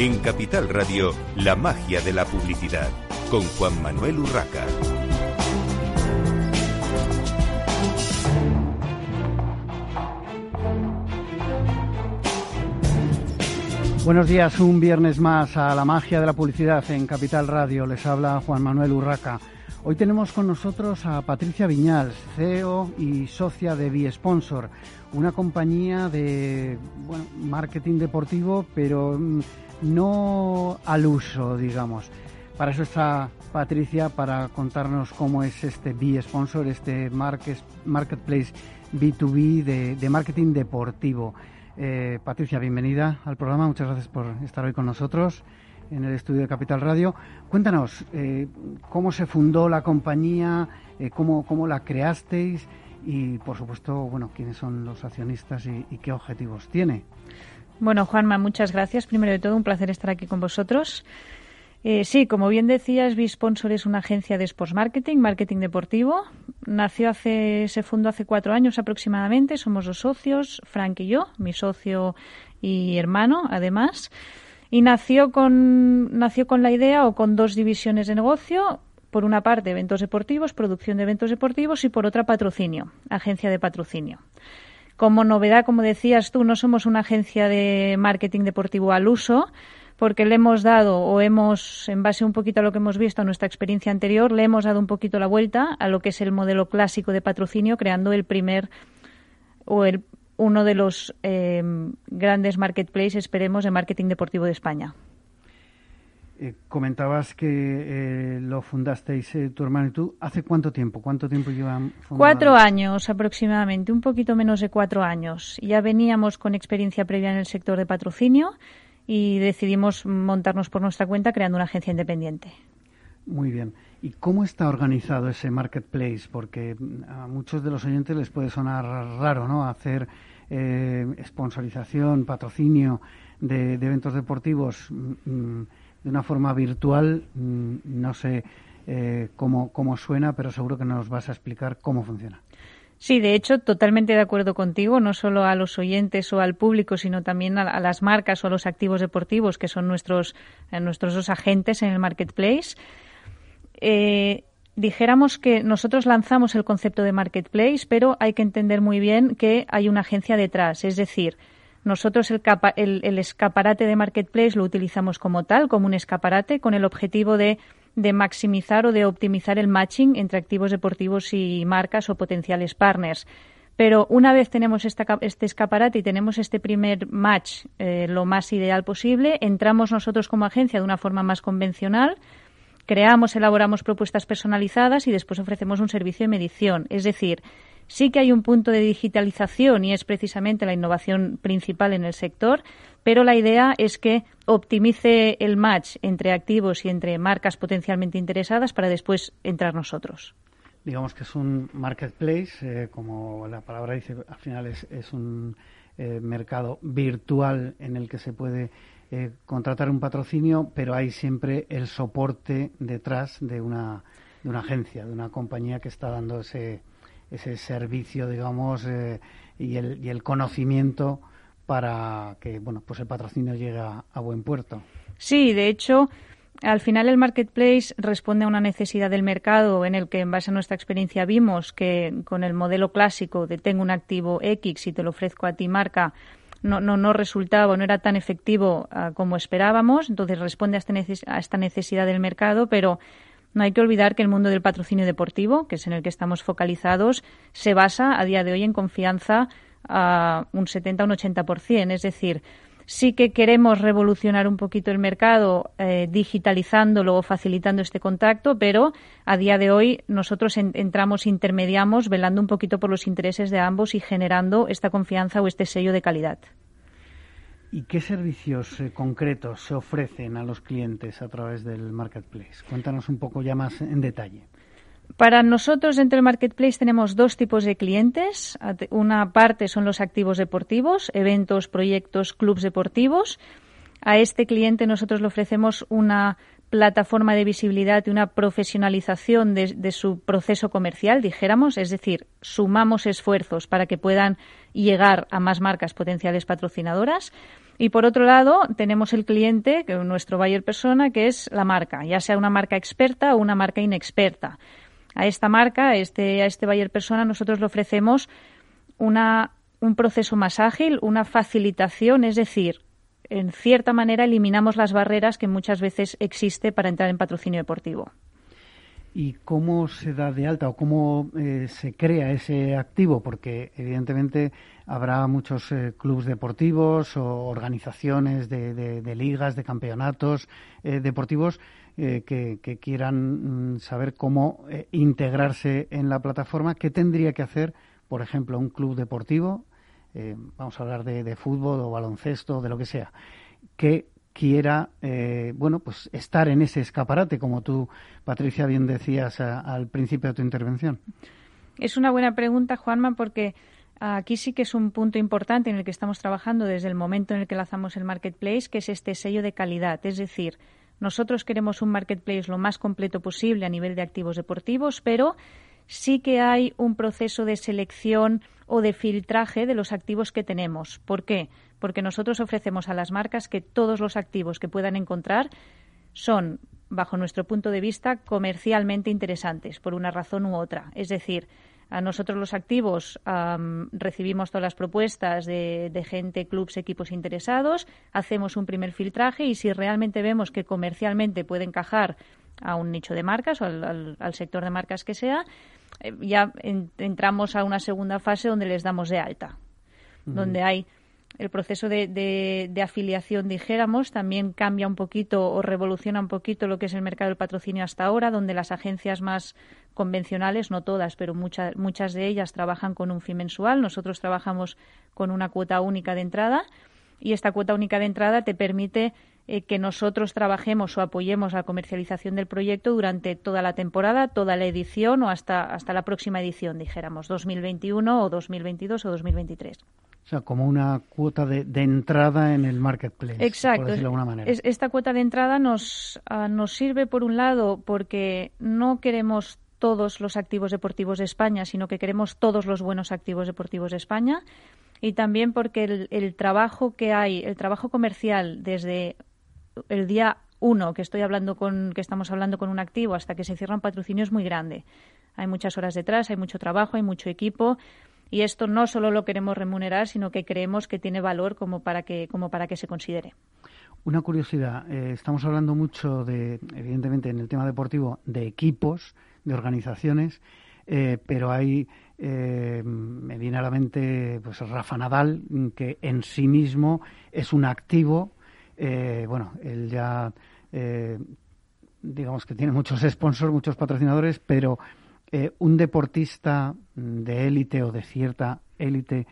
En Capital Radio, la magia de la publicidad, con Juan Manuel Urraca. Buenos días, un viernes más a la magia de la publicidad en Capital Radio. Les habla Juan Manuel Urraca. Hoy tenemos con nosotros a Patricia Viñal, CEO y socia de B-Sponsor, una compañía de marketing deportivo, pero mm, no al uso, digamos. Para eso está Patricia, para contarnos cómo es este B-Sponsor, este marketplace B2B de, marketing deportivo. Eh, Patricia, bienvenida al programa. Muchas gracias por estar hoy con nosotros en el estudio de Capital Radio. Cuéntanos eh, cómo se fundó la compañía, eh, cómo, cómo, la creasteis y, por supuesto, bueno, quiénes son los accionistas y qué objetivos tiene. Bueno, Juanma, muchas gracias. Primero de todo, un placer estar aquí con vosotros. Eh, sí, como bien decías, B-Sponsor es una agencia de sports marketing, marketing deportivo. Nació hace, se fundó hace cuatro años aproximadamente. Somos dos socios, Frank y yo, mi socio y hermano, además. Y nació con, nació con la idea o con dos divisiones de negocio. Por una parte, eventos deportivos, producción de eventos deportivos y por otra, patrocinio, agencia de patrocinio. Como novedad, como decías tú, no somos una agencia de marketing deportivo al uso, porque le hemos dado o hemos, en base un poquito a lo que hemos visto a nuestra experiencia anterior, le hemos dado un poquito la vuelta a lo que es el modelo clásico de patrocinio, creando el primer o el, uno de los eh, grandes marketplaces, esperemos, de marketing deportivo de España. Eh, comentabas que eh, lo fundasteis eh, tu hermano y tú. ¿Hace cuánto tiempo? ¿Cuánto tiempo llevan Cuatro años aproximadamente, un poquito menos de cuatro años. Ya veníamos con experiencia previa en el sector de patrocinio y decidimos montarnos por nuestra cuenta creando una agencia independiente. Muy bien. ¿Y cómo está organizado ese marketplace? Porque mm, a muchos de los oyentes les puede sonar raro, ¿no? Hacer eh, sponsorización, patrocinio de, eventos deportivos. Mm, mm, de una forma virtual. Mm, no sé eh, cómo, cómo suena, pero seguro que nos vas a explicar cómo funciona. Sí, de hecho, totalmente de acuerdo contigo, no solo a los oyentes o al público, sino también a, las marcas o a los activos deportivos, que son nuestros, eh, nuestros dos agentes en el marketplace. Eh, dijéramos que nosotros lanzamos el concepto de marketplace, pero hay que entender muy bien que hay una agencia detrás, es decir, nosotros el, escaparate de Marketplace lo utilizamos como tal, como un escaparate, con el objetivo de, maximizar o de optimizar el matching entre activos deportivos y marcas o potenciales partners. Pero una vez tenemos este escaparate y tenemos este primer match eh, lo más ideal posible, entramos nosotros como agencia de una forma más convencional, creamos, elaboramos propuestas personalizadas y después ofrecemos un servicio de medición. Es decir, Sí que hay un punto de digitalización y es precisamente la innovación principal en el sector, pero la idea es que optimice el match entre activos y entre marcas potencialmente interesadas para después entrar nosotros. Digamos que es un marketplace, eh, como la palabra dice, al final es, un eh, mercado virtual en el que se puede eh, contratar un patrocinio, pero hay siempre el soporte detrás de una, de una agencia, de una compañía que está dando ese, ese servicio, digamos, eh, y, el, y el conocimiento para que bueno, pues el patrocinio llegue a, buen puerto. Sí, de hecho, al final el marketplace responde a una necesidad del mercado en el que, en base a nuestra experiencia, vimos que con el modelo clásico de tengo un activo X y te lo ofrezco a ti marca, no, no, no resultaba, no era tan efectivo ah, como esperábamos. Entonces responde a, este a esta necesidad del mercado, pero no hay que olvidar que el mundo del patrocinio deportivo, que es en el que estamos focalizados, se basa a día de hoy en confianza a un 70 o un 80%. Es decir, sí que queremos revolucionar un poquito el mercado eh, digitalizándolo o facilitando este contacto, pero a día de hoy nosotros entramos, intermediamos, velando un poquito por los intereses de ambos y generando esta confianza o este sello de calidad. ¿Y qué servicios eh, concretos se ofrecen a los clientes a través del marketplace? Cuéntanos un poco ya más en detalle. Para nosotros dentro del marketplace tenemos dos tipos de clientes. Una parte son los activos deportivos, eventos, proyectos, clubes deportivos. A este cliente nosotros le ofrecemos una plataforma de visibilidad y una profesionalización de, su proceso comercial, dijéramos, es decir, sumamos esfuerzos para que puedan llegar a más marcas potenciales patrocinadoras. Y por otro lado, tenemos el cliente, que nuestro buyer persona, que es la marca, ya sea una marca experta o una marca inexperta. A esta marca, a este, a este buyer persona, nosotros le ofrecemos una, un proceso más ágil, una facilitación, es decir, en cierta manera eliminamos las barreras que muchas veces existe para entrar en patrocinio deportivo. ¿Y cómo se da de alta o cómo eh, se crea ese activo? Porque evidentemente habrá muchos eh, clubes deportivos o organizaciones de, ligas, de campeonatos eh, deportivos que, quieran mm, saber cómo integrarse en la plataforma. ¿Qué tendría que hacer, por ejemplo, un club deportivo eh, vamos a hablar de, fútbol o baloncesto, de lo que sea, que quiera, eh, bueno, pues estar en ese escaparate, como tú, Patricia, bien decías al principio de tu intervención. Es una buena pregunta, Juanma, porque aquí sí que es un punto importante en el que estamos trabajando desde el momento en el que lanzamos el marketplace, que es este sello de calidad. Es decir, nosotros queremos un marketplace lo más completo posible a nivel de activos deportivos, pero sí que hay un proceso de selección o de filtraje de los activos que tenemos. ¿Por qué? Porque nosotros ofrecemos a las marcas que todos los activos que puedan encontrar son, bajo nuestro punto de vista, comercialmente interesantes, por una razón u otra. Es decir, a nosotros los activos recibimos todas las propuestas de, gente, clubs, equipos interesados, hacemos un primer filtraje y si realmente vemos que comercialmente puede encajar a un nicho de marcas o al sector de marcas que sea, eh, ya entramos a una segunda fase donde les damos de alta, donde hay el proceso de, de, afiliación, dijéramos, también cambia un poquito o revoluciona un poquito lo que es el mercado del patrocinio hasta ahora, donde las agencias más convencionales, no todas, pero muchas, muchas de ellas trabajan con un fin mensual. Nosotros trabajamos con una cuota única de entrada y esta cuota única de entrada te permite eh, que nosotros trabajemos o apoyemos la comercialización del proyecto durante toda la temporada, toda la edición o hasta, hasta la próxima edición, dijéramos, 2021 o 2022 o 2023. O sea, como una cuota de, entrada en el marketplace. Exacto. Por decirlo de alguna manera. esta cuota de entrada nos, ah, nos sirve, por un lado, porque no queremos todos los activos deportivos de España, sino que queremos todos los buenos activos deportivos de España. Y también porque el, el trabajo que hay, el trabajo comercial desde el día uno que estoy hablando con, que estamos hablando con un activo hasta que se cierra un patrocinio es muy grande. Hay muchas horas detrás, hay mucho trabajo, hay mucho equipo y esto no solo lo queremos remunerar, sino que creemos que tiene valor como para que, como para que se considere. Una curiosidad, eh, estamos hablando mucho de, evidentemente, en el tema deportivo, de equipos, de organizaciones, eh, pero hay, eh, me viene a la mente, pues Rafa Nadal, que en sí mismo es un activo eh, bueno, él ya, eh, digamos que tiene muchos sponsors, muchos patrocinadores, pero eh, un deportista de élite o de cierta élite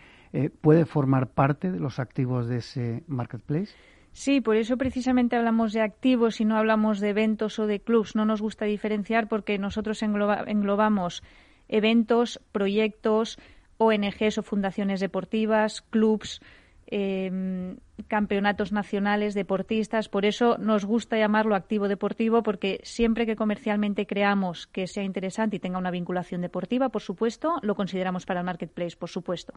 puede formar parte de los activos de ese marketplace. Sí, por eso precisamente hablamos de activos y no hablamos de eventos o de clubs. No nos gusta diferenciar porque nosotros englobamos eventos, proyectos, ONGs o fundaciones deportivas, clubs, eh, campeonatos nacionales, deportistas. Por eso nos gusta llamarlo activo deportivo, porque siempre que comercialmente creamos que sea interesante y tenga una vinculación deportiva, por supuesto, lo consideramos para el marketplace, por supuesto.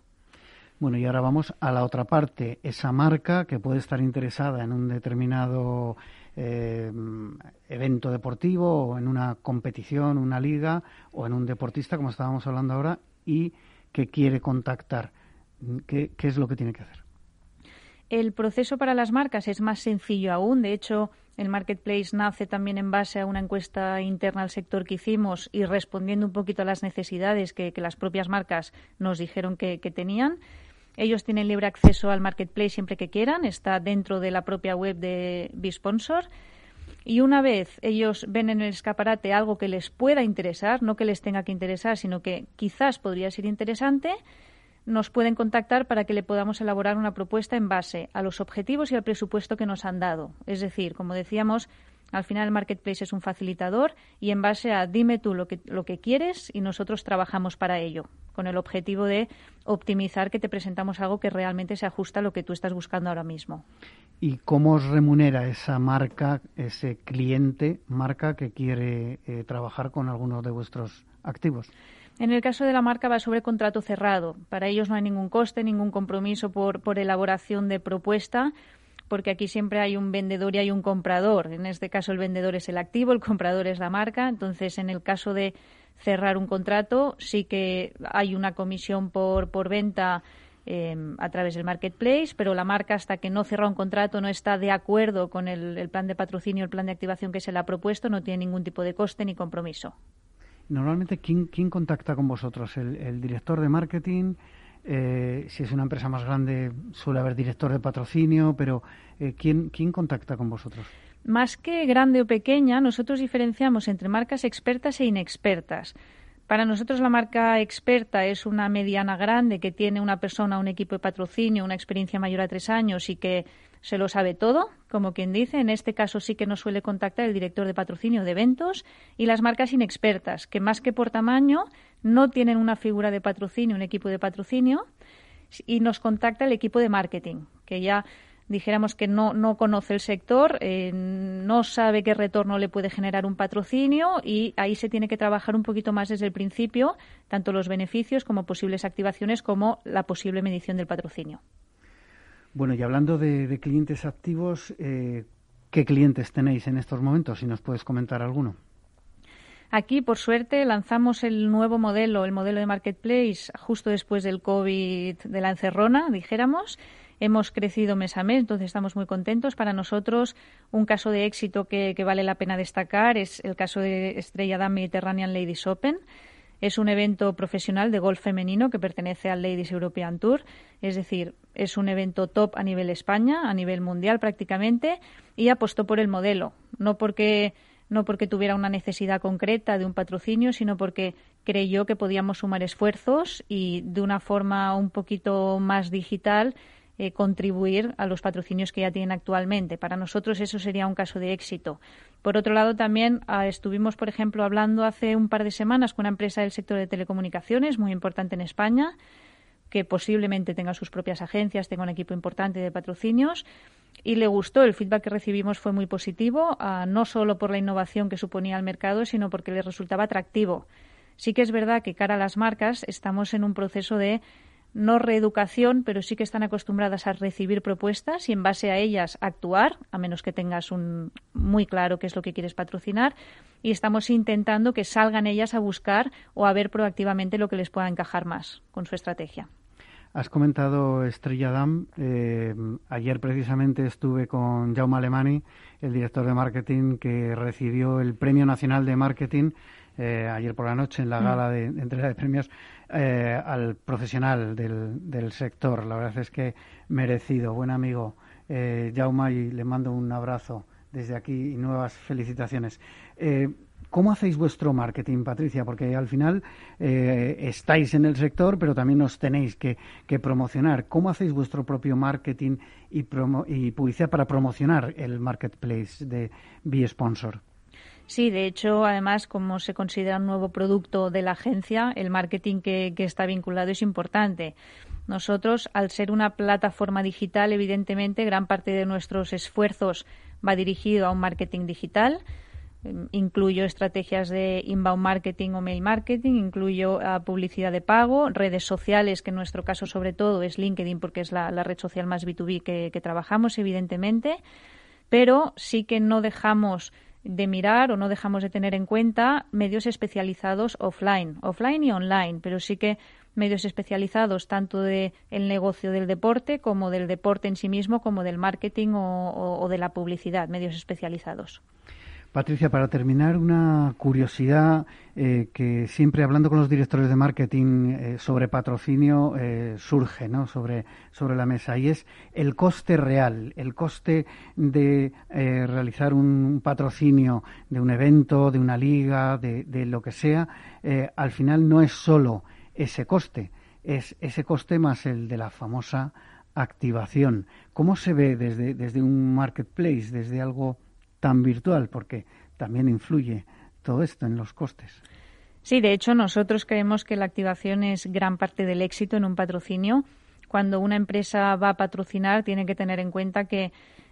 Bueno, y ahora vamos a la otra parte. Esa marca que puede estar interesada en un determinado eh, evento deportivo o en una competición, una liga o en un deportista, como estábamos hablando ahora, y que quiere contactar. qué es lo que tiene que hacer? El proceso para las marcas es más sencillo aún. De hecho, el marketplace nace también en base a una encuesta interna al sector que hicimos y respondiendo un poquito a las necesidades que, las propias marcas nos dijeron que, tenían. Ellos tienen libre acceso al marketplace siempre que quieran. Está dentro de la propia web de Bisponsor. Y una vez ellos ven en el escaparate algo que les pueda interesar, no que les tenga que interesar, sino que quizás podría ser interesante, nos pueden contactar para que le podamos elaborar una propuesta en base a los objetivos y al presupuesto que nos han dado. Es decir, como decíamos, Al final el marketplace es un facilitador y en base a dime tú lo que, lo que quieres y nosotros trabajamos para ello, con el objetivo de optimizar que te presentamos algo que realmente se ajusta a lo que tú estás buscando ahora mismo. ¿Y cómo os remunera esa marca, ese cliente, marca que quiere eh, trabajar con algunos de vuestros activos? En el caso de la marca va sobre contrato cerrado. Para ellos no hay ningún coste, ningún compromiso por, por elaboración de propuesta porque aquí siempre hay un vendedor y hay un comprador. En este caso el vendedor es el activo, el comprador es la marca. Entonces, en el caso de cerrar un contrato, sí que hay una comisión por, por venta em, a través del marketplace, pero la marca hasta que no cierra un contrato no está de acuerdo con el, plan de patrocinio, el plan de activación que se le ha propuesto, no tiene ningún tipo de coste ni compromiso. Normalmente, ¿quién, quién contacta con vosotros? el director de marketing? Eh, si es una empresa más grande, suele haber director de patrocinio, pero eh, ¿quién, ¿quién contacta con vosotros? Más que grande o pequeña, nosotros diferenciamos entre marcas expertas e inexpertas. Para nosotros la marca experta es una mediana grande que tiene una persona, un equipo de patrocinio, una experiencia mayor a tres años y que se lo sabe todo, como quien dice. En este caso sí que nos suele contactar el director de patrocinio de eventos y las marcas inexpertas, que más que por tamaño no tienen una figura de patrocinio, un equipo de patrocinio, y nos contacta el equipo de marketing, que ya dijéramos que no, no conoce el sector, eh, no sabe qué retorno le puede generar un patrocinio y ahí se tiene que trabajar un poquito más desde el principio, tanto los beneficios como posibles activaciones como la posible medición del patrocinio. Bueno, y hablando de, clientes activos, eh, ¿qué clientes tenéis en estos momentos? Si nos puedes comentar alguno. Aquí, por suerte, lanzamos el nuevo modelo, el modelo de Marketplace, justo después del COVID de la encerrona, dijéramos. Hemos crecido mes a mes, entonces estamos muy contentos. Para nosotros, un caso de éxito que, que vale la pena destacar es el caso de Estrella Damm Mediterranean Ladies Open es un evento profesional de golf femenino que pertenece al Ladies European Tour, es decir, es un evento top a nivel España, a nivel mundial prácticamente, y apostó por el modelo, no porque no porque tuviera una necesidad concreta de un patrocinio, sino porque creyó que podíamos sumar esfuerzos y de una forma un poquito más digital eh, contribuir a los patrocinios que ya tienen actualmente. Para nosotros eso sería un caso de éxito. Por otro lado, también ah, estuvimos, por ejemplo, hablando hace un par de semanas con una empresa del sector de telecomunicaciones muy importante en España, que posiblemente tenga sus propias agencias, tenga un equipo importante de patrocinios. Y le gustó, el feedback que recibimos fue muy positivo, ah, no solo por la innovación que suponía el mercado, sino porque le resultaba atractivo. Sí que es verdad que cara a las marcas estamos en un proceso de no reeducación, pero sí que están acostumbradas a recibir propuestas y en base a ellas actuar, a menos que tengas un muy claro qué es lo que quieres patrocinar, y estamos intentando que salgan ellas a buscar o a ver proactivamente lo que les pueda encajar más con su estrategia. Has comentado Estrella Damm. Eh, ayer precisamente estuve con Jaume Alemani, el director de marketing, que recibió el Premio Nacional de Marketing eh, ayer por la noche en la mm. gala de, entrega de premios eh, al profesional del, del, sector. La verdad es que merecido, buen amigo eh, Jauma, y le mando un abrazo desde aquí y nuevas felicitaciones. Eh, ¿Cómo hacéis vuestro marketing, Patricia? Porque al final estáis en el sector, pero también os tenéis que, promocionar. ¿Cómo hacéis vuestro propio marketing y, y publicidad para promocionar el marketplace de B-Sponsor? Sí, de hecho, además, como se considera un nuevo producto de la agencia, el marketing que, está vinculado es importante. Nosotros, al ser una plataforma digital, evidentemente, gran parte de nuestros esfuerzos va dirigido a un marketing digital. Em, incluyo estrategias de inbound marketing o mail marketing, incluyo ah, publicidad de pago, redes sociales, que en nuestro caso sobre todo es LinkedIn porque es la, red social más B2B que trabajamos, evidentemente, pero sí que no dejamos de mirar o no dejamos de tener en cuenta medios especializados offline, offline y online, pero sí que medios especializados tanto del el negocio del deporte como del deporte en sí mismo, como del marketing o de la publicidad, medios especializados. Patricia, para terminar, una curiosidad eh, que siempre hablando con los directores de marketing eh, sobre patrocinio eh, surge ¿no? sobre, sobre la mesa y es el coste real, el coste de realizar un patrocinio de un evento, de una liga, de, de lo que sea, al final no es solo ese coste, es ese coste más el de la famosa activación. ¿Cómo se ve desde, desde un marketplace, desde algo tan virtual? Porque también influye todo esto en los costes. Sí, de hecho, nosotros creemos que la activación es gran parte del éxito en un patrocinio. Cuando una empresa va a patrocinar, tiene que tener en cuenta que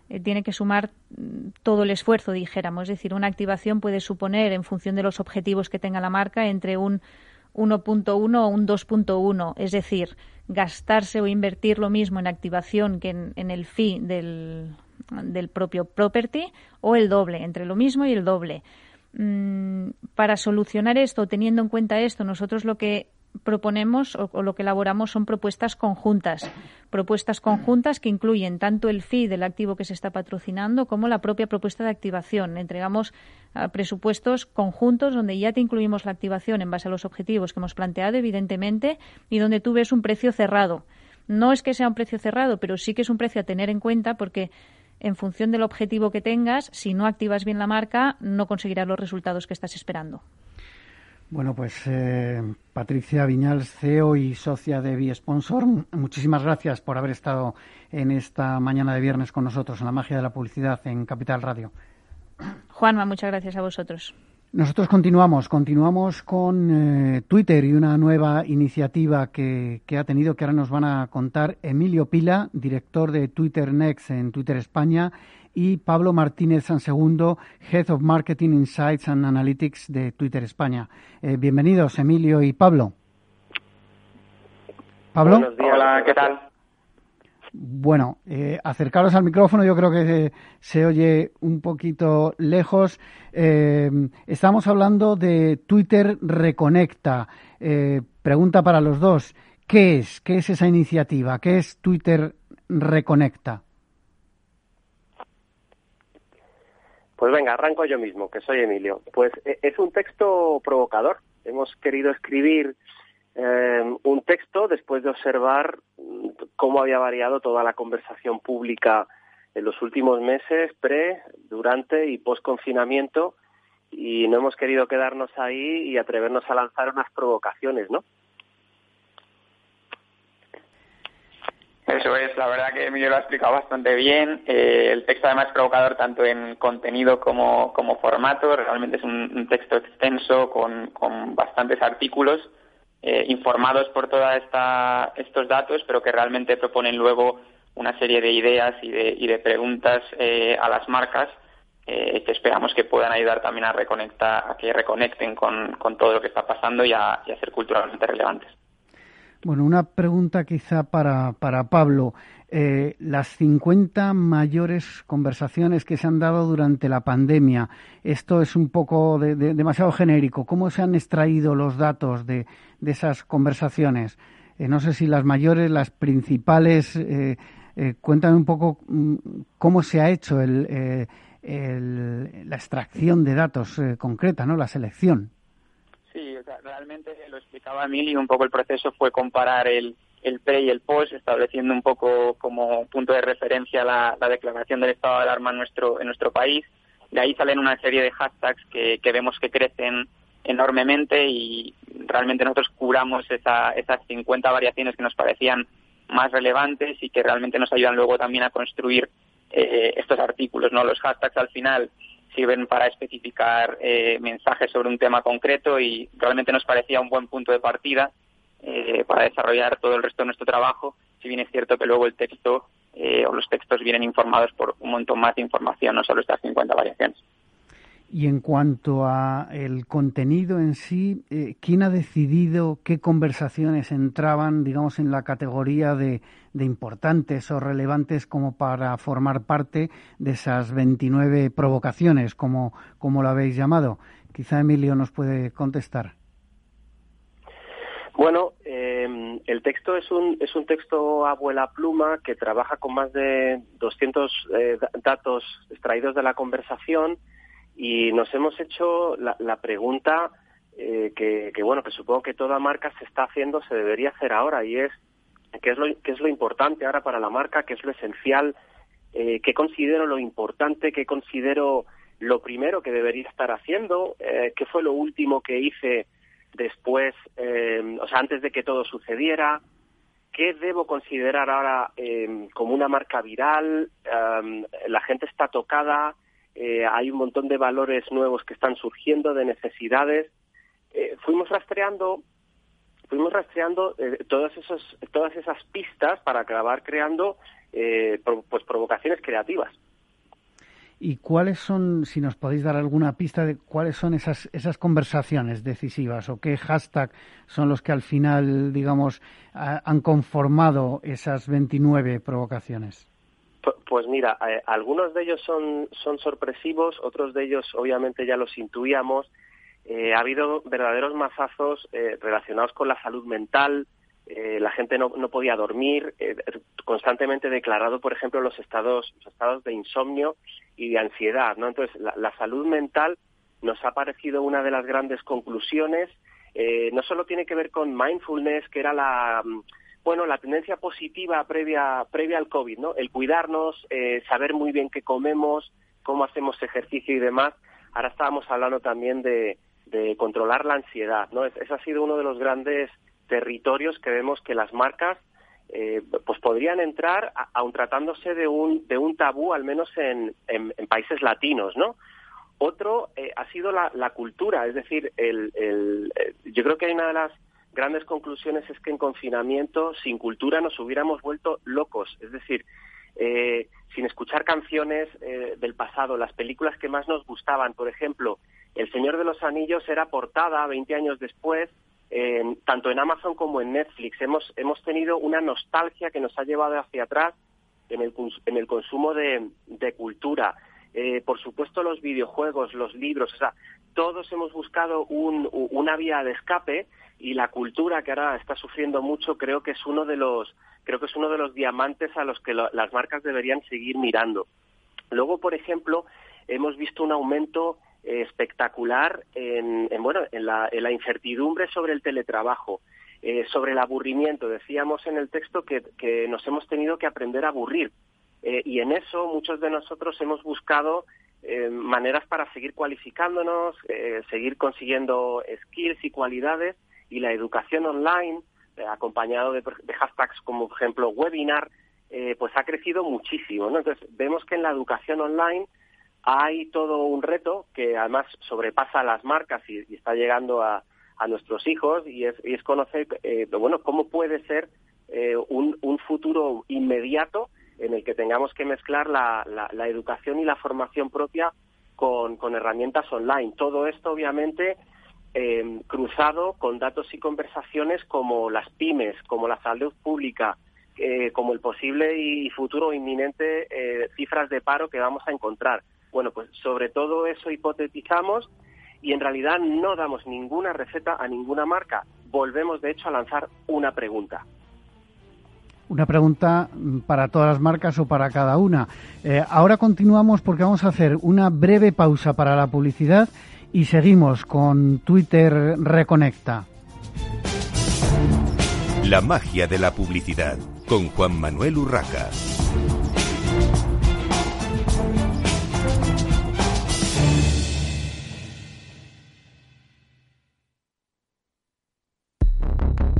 eh, tiene que sumar mm, todo el esfuerzo, dijéramos. Es decir, una activación puede suponer, en función de los objetivos que tenga la marca, entre un 1.1 o un 2.1. Es decir, gastarse o invertir lo mismo en activación que en, el fee del, del propio property o el doble, entre lo mismo y el doble. Mm, para solucionar esto, teniendo en cuenta esto, nosotros lo que proponemos o, lo que elaboramos son propuestas conjuntas, propuestas conjuntas que incluyen tanto el fee del activo que se está patrocinando como la propia propuesta de activación. Entregamos ah, presupuestos conjuntos donde ya te incluimos la activación en base a los objetivos que hemos planteado, evidentemente, y donde tú ves un precio cerrado. No es que sea un precio cerrado, pero sí que es un precio a tener en cuenta porque en función del objetivo que tengas, si no activas bien la marca, no conseguirás los resultados que estás esperando. Bueno, pues eh, Patricia Viñal, CEO y socia de B-Sponsor, muchísimas gracias por haber estado en esta mañana de viernes con nosotros en la magia de la publicidad en Capital Radio. Juanma, muchas gracias a vosotros. Nosotros continuamos, continuamos con eh, Twitter y una nueva iniciativa que, que, ha tenido, que ahora nos van a contar Emilio Pila, director de Twitter Next en Twitter España, y Pablo Martínez Sansegundo, Head of Marketing Insights and Analytics de Twitter España. Eh, bienvenidos, Emilio y Pablo. Pablo. Hola, ¿qué tal? Bueno, eh, acercaros al micrófono, yo creo que se, oye un poquito lejos. Eh, estamos hablando de Twitter Reconecta. pregunta para los dos. ¿Qué es? ¿Qué es esa iniciativa? ¿Qué es Twitter Reconecta? Pues venga, arranco yo mismo, que soy Emilio. Pues e, es un texto provocador. Hemos querido escribir eh, un texto después de observar mm, cómo había variado toda la conversación pública en los últimos meses, pre, durante y post confinamiento, y no hemos querido quedarnos ahí y atrevernos a lanzar unas provocaciones, ¿no? Eso es, la verdad que Emilio lo ha explicado bastante bien. Eh, el texto además es provocador tanto en contenido como, como formato. Realmente es un, texto extenso con, con bastantes artículos eh, informados por todos estos datos, pero que realmente proponen luego una serie de ideas y de, y de preguntas eh, a las marcas que esperamos que puedan ayudar también a reconectar, a que reconecten con, con todo lo que está pasando y a, y a ser culturalmente relevantes. Bueno, una pregunta quizá para, para Pablo. Eh, las 50 mayores conversaciones que se han dado durante la pandemia, esto es un poco demasiado genérico. ¿Cómo se han extraído los datos de, de esas conversaciones? Eh, no sé si las mayores, las principales. Eh, cuéntame un poco mm, cómo se ha hecho el, la extracción de datos concreta, ¿no? La selección. Sí, realmente lo explicaba Emilio, un poco el proceso fue comparar el, el pre y el post, estableciendo un poco como punto de referencia la, declaración del estado de alarma en nuestro, en nuestro país. De ahí salen una serie de hashtags que, que vemos que crecen enormemente y realmente nosotros curamos esa, esas 50 variaciones que nos parecían más relevantes y que realmente nos ayudan luego también a construir eh, estos artículos. no Los hashtags al final sirven para especificar eh, mensajes sobre un tema concreto y realmente nos parecía un buen punto de partida eh, para desarrollar todo el resto de nuestro trabajo, si bien es cierto que luego el texto eh, o los textos vienen informados por un montón más de información, no solo estas 50 variaciones. Y en cuanto a el contenido en sí, eh, ¿quién ha decidido qué conversaciones entraban, digamos, en la categoría de, importantes o relevantes como para formar parte de esas 29 provocaciones, como, como lo habéis llamado? Quizá Emilio nos puede contestar. Bueno, eh, el texto es un, es un texto abuela pluma que trabaja con más de 200 eh, datos extraídos de la conversación y nos hemos hecho la, pregunta eh, que, bueno, que supongo que toda marca se está haciendo, se debería hacer ahora, y es qué es lo, qué es lo importante ahora para la marca, qué es lo esencial, eh, qué considero lo importante, qué considero lo primero que debería estar haciendo, eh, qué fue lo último que hice después, eh, o sea, antes de que todo sucediera, qué debo considerar ahora como una marca viral, la gente está tocada, eh, hay un montón de valores nuevos que están surgiendo, de necesidades. Eh, fuimos rastreando, fuimos rastreando eh, todas, esos, todas esas pistas para acabar creando pues provocaciones creativas. ¿Y cuáles son, si nos podéis dar alguna pista de cuáles son esas, esas conversaciones decisivas o qué hashtag son los que al final, digamos, han conformado esas 29 provocaciones? Pues mira, eh, algunos de ellos son, son sorpresivos, otros de ellos obviamente ya los intuíamos. Eh, ha habido verdaderos mazazos eh, relacionados con la salud mental, la gente no, podía dormir, constantemente declarado, por ejemplo, los estados, los estados de insomnio y de ansiedad. ¿no? Entonces, la, salud mental nos ha parecido una de las grandes conclusiones. no solo tiene que ver con mindfulness, que era la bueno, la tendencia positiva previa, previa al COVID, ¿no? El cuidarnos, eh, saber muy bien qué comemos, cómo hacemos ejercicio y demás. Ahora estábamos hablando también de, de controlar la ansiedad, ¿no? Ese ha sido uno de los grandes territorios que vemos que las marcas eh, pues podrían entrar, aun tratándose de un, de un tabú, al menos en, en, países latinos, ¿no? Otro eh, ha sido la, la, cultura, es decir, el, el, yo creo que hay una de las grandes conclusiones es que en confinamiento, sin cultura, nos hubiéramos vuelto locos. Es decir, eh, sin escuchar canciones eh, del pasado, las películas que más nos gustaban, por ejemplo, El Señor de los Anillos era portada 20 años después, tanto en Amazon como en Netflix. Hemos, hemos tenido una nostalgia que nos ha llevado hacia atrás en el, en el consumo de, cultura. Eh, por supuesto los videojuegos, los libros, o sea, todos hemos buscado un, una vía de escape y la cultura que ahora está sufriendo mucho creo que es uno de los creo que es uno de los diamantes a los que las marcas deberían seguir mirando. Luego, por ejemplo, hemos visto un aumento eh, espectacular en, bueno en la, en la, incertidumbre sobre el teletrabajo, eh, sobre el aburrimiento. Decíamos en el texto que, nos hemos tenido que aprender a aburrir eh, y en eso muchos de nosotros hemos buscado eh, maneras para seguir cualificándonos, seguir consiguiendo skills y cualidades y la educación online, acompañado de, hashtags como por ejemplo webinar, pues ha crecido muchísimo. Entonces vemos que en la educación online hay todo un reto que además sobrepasa las marcas y, está llegando a, nuestros hijos y es, y es conocer bueno cómo puede ser un, un futuro inmediato en el que tengamos que mezclar la, la, educación y la formación propia con, herramientas online. Todo esto, obviamente, eh, cruzado con datos y conversaciones como las pymes, como la salud pública, eh, como el posible y futuro inminente eh, cifras de paro que vamos a encontrar. Bueno, pues sobre todo eso hipotetizamos y en realidad no damos ninguna receta a ninguna marca. Volvemos, de hecho, a lanzar una pregunta. Una pregunta para todas las marcas o para cada una. Eh, ahora continuamos porque vamos a hacer una breve pausa para la publicidad y seguimos con Twitter Reconecta. La magia de la publicidad con Juan Manuel Urraca.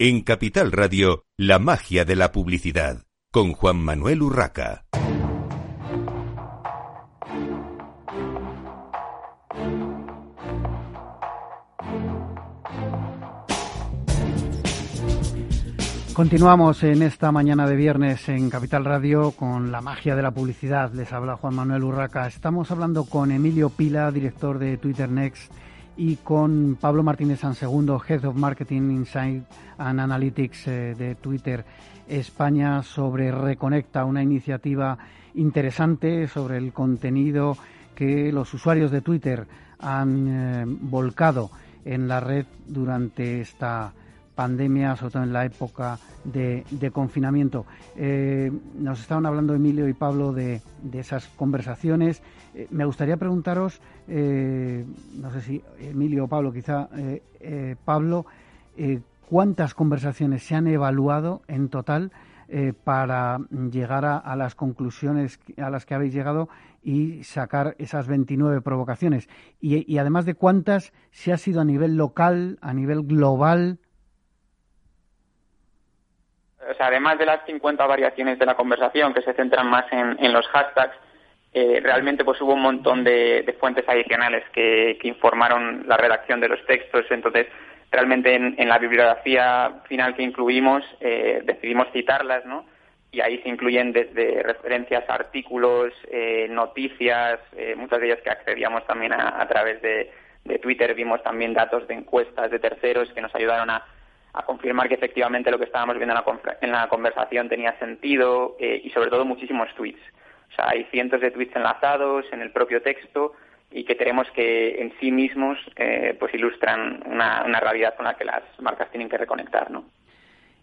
En Capital Radio, la magia de la publicidad, con Juan Manuel Urraca. Continuamos en esta mañana de viernes en Capital Radio con la magia de la publicidad. Les habla Juan Manuel Urraca. Estamos hablando con Emilio Pila, director de Twitter Next, y con Pablo Martínez Sansegundo, Head of Marketing Insight and Analytics eh, de Twitter España, sobre Reconecta, una iniciativa interesante sobre el contenido que los usuarios de Twitter han eh, volcado en la red durante esta pandemia, sobre todo en la época de, confinamiento. Eh, nos estaban hablando Emilio y Pablo de, esas conversaciones. Eh, me gustaría preguntaros, eh, no sé si Emilio o Pablo, quizá Pablo, ¿cuántas conversaciones se han evaluado en total para llegar a, las conclusiones a las que habéis llegado y sacar esas 29 provocaciones? Y, y además de cuántas, si ha sido a nivel local, a nivel global, o sea, además de las 50 variaciones de la conversación que se centran más en, los hashtags, eh, realmente pues hubo un montón de, fuentes adicionales que, informaron la redacción de los textos. Entonces, realmente en, la bibliografía final que incluimos eh, decidimos citarlas, ¿no? Y ahí se incluyen desde referencias a artículos, eh, noticias, muchas de ellas que accedíamos también a, a través de, de Twitter. Vimos también datos de encuestas de terceros que nos ayudaron a confirmar que efectivamente lo que estábamos viendo en la, conversación tenía sentido eh, y sobre todo muchísimos tweets. O sea, hay cientos de tweets enlazados en el propio texto y que tenemos que en sí mismos eh, pues ilustran una, una, realidad con la que las marcas tienen que reconectar, ¿no?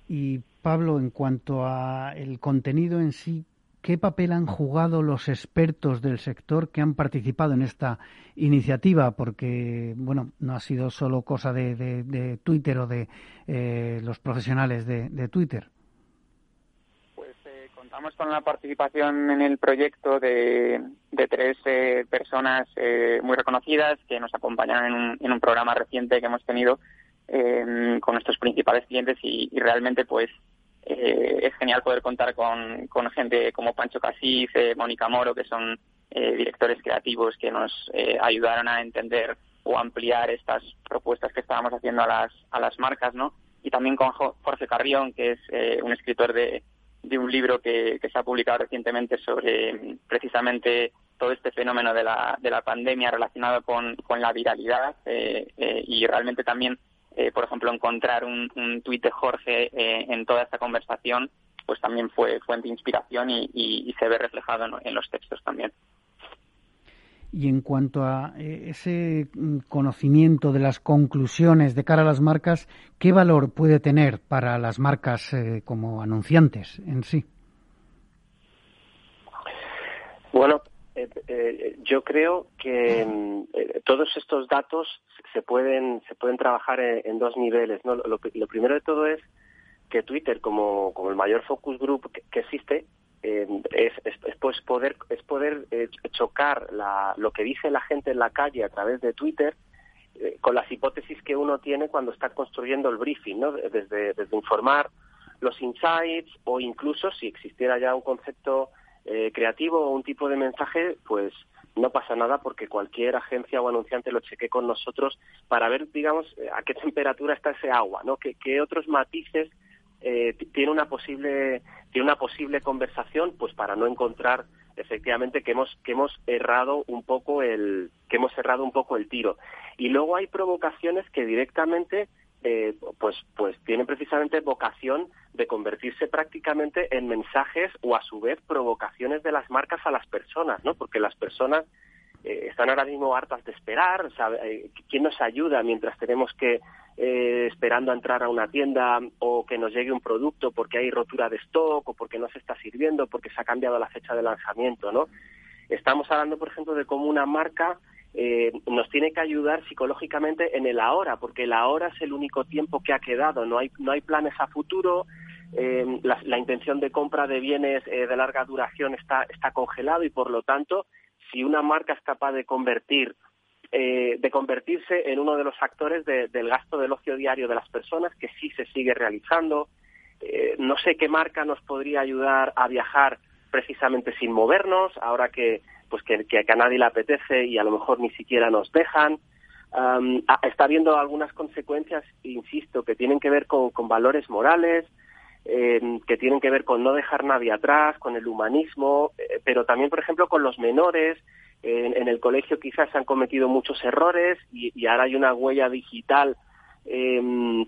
Y Pablo, en cuanto a el contenido en sí, ¿Qué papel han jugado los expertos del sector que han participado en esta iniciativa? Porque, bueno, no ha sido solo cosa de, Twitter o de eh, los profesionales de, Twitter. Pues eh, contamos con la participación en el proyecto de, tres eh, personas muy reconocidas que nos acompañan en un, en un, programa reciente que hemos tenido con nuestros principales clientes y realmente, pues, eh, es genial poder contar con, con gente como Pancho Casís, eh, Mónica Moro, que son eh, directores creativos que nos ayudaron a entender o ampliar estas propuestas que estábamos haciendo a las, a las marcas, ¿no? Y también con Jorge Carrión, que es un escritor de, de un libro que, que, se ha publicado recientemente sobre precisamente todo este fenómeno de la, de la pandemia relacionado con, con la viralidad y realmente también eh, por ejemplo, encontrar un, un tuit de Jorge eh, en toda esta conversación, pues también fue fuente de inspiración y, se ve reflejado en, los textos también. Y en cuanto a eh, ese mm, conocimiento de las conclusiones de cara a las marcas, ¿qué valor puede tener para las marcas como anunciantes en sí? Bueno, eh, eh, yo creo que mm, eh, todos estos datos se pueden se pueden trabajar en, dos niveles. ¿no? Lo, primero de todo es que Twitter, como, como el mayor focus group que, existe, es, es, pues poder es poder chocar la, lo que dice la gente en la calle a través de Twitter con las hipótesis que uno tiene cuando está construyendo el briefing, ¿no? desde informar los insights o incluso si existiera ya un concepto eh, creativo o un tipo de mensaje, pues no pasa nada porque cualquier agencia o anunciante lo cheque con nosotros para ver, digamos, eh, a qué temperatura está ese agua, ¿no? ¿Qué, otros matices eh, tiene una posible tiene una posible conversación, pues para no encontrar efectivamente que hemos que hemos errado un poco el que hemos errado un poco el tiro. Y luego hay provocaciones que directamente eh, pues, pues tienen precisamente vocación de convertirse prácticamente en mensajes o a su vez provocaciones de las marcas a las personas, ¿no? Porque las personas eh, están ahora mismo hartas de esperar, eh, ¿quién nos ayuda mientras tenemos que esperando a entrar a una tienda o que nos llegue un producto porque hay rotura de stock o porque no se está sirviendo, porque se ha cambiado la fecha de lanzamiento, ¿no? Estamos hablando, por ejemplo, de cómo una marca eh, nos tiene que ayudar psicológicamente en el ahora, porque el ahora es el único tiempo que ha quedado, no hay, no hay planes a futuro, eh, la, intención de compra de bienes eh, de larga duración está, está congelado y por lo tanto, si una marca es capaz de convertir eh, de convertirse en uno de los factores del gasto del ocio diario de las personas, que sí se sigue realizando. Eh, no sé qué marca nos podría ayudar a viajar precisamente sin movernos, ahora que pues que, a nadie le apetece y a lo mejor ni siquiera nos dejan. está habiendo algunas consecuencias, insisto, que tienen que ver con, valores morales, eh, que tienen que ver con no dejar nadie atrás, con el humanismo, pero también, por ejemplo, con los menores, en, el colegio quizás se han cometido muchos errores y, ahora hay una huella digital em,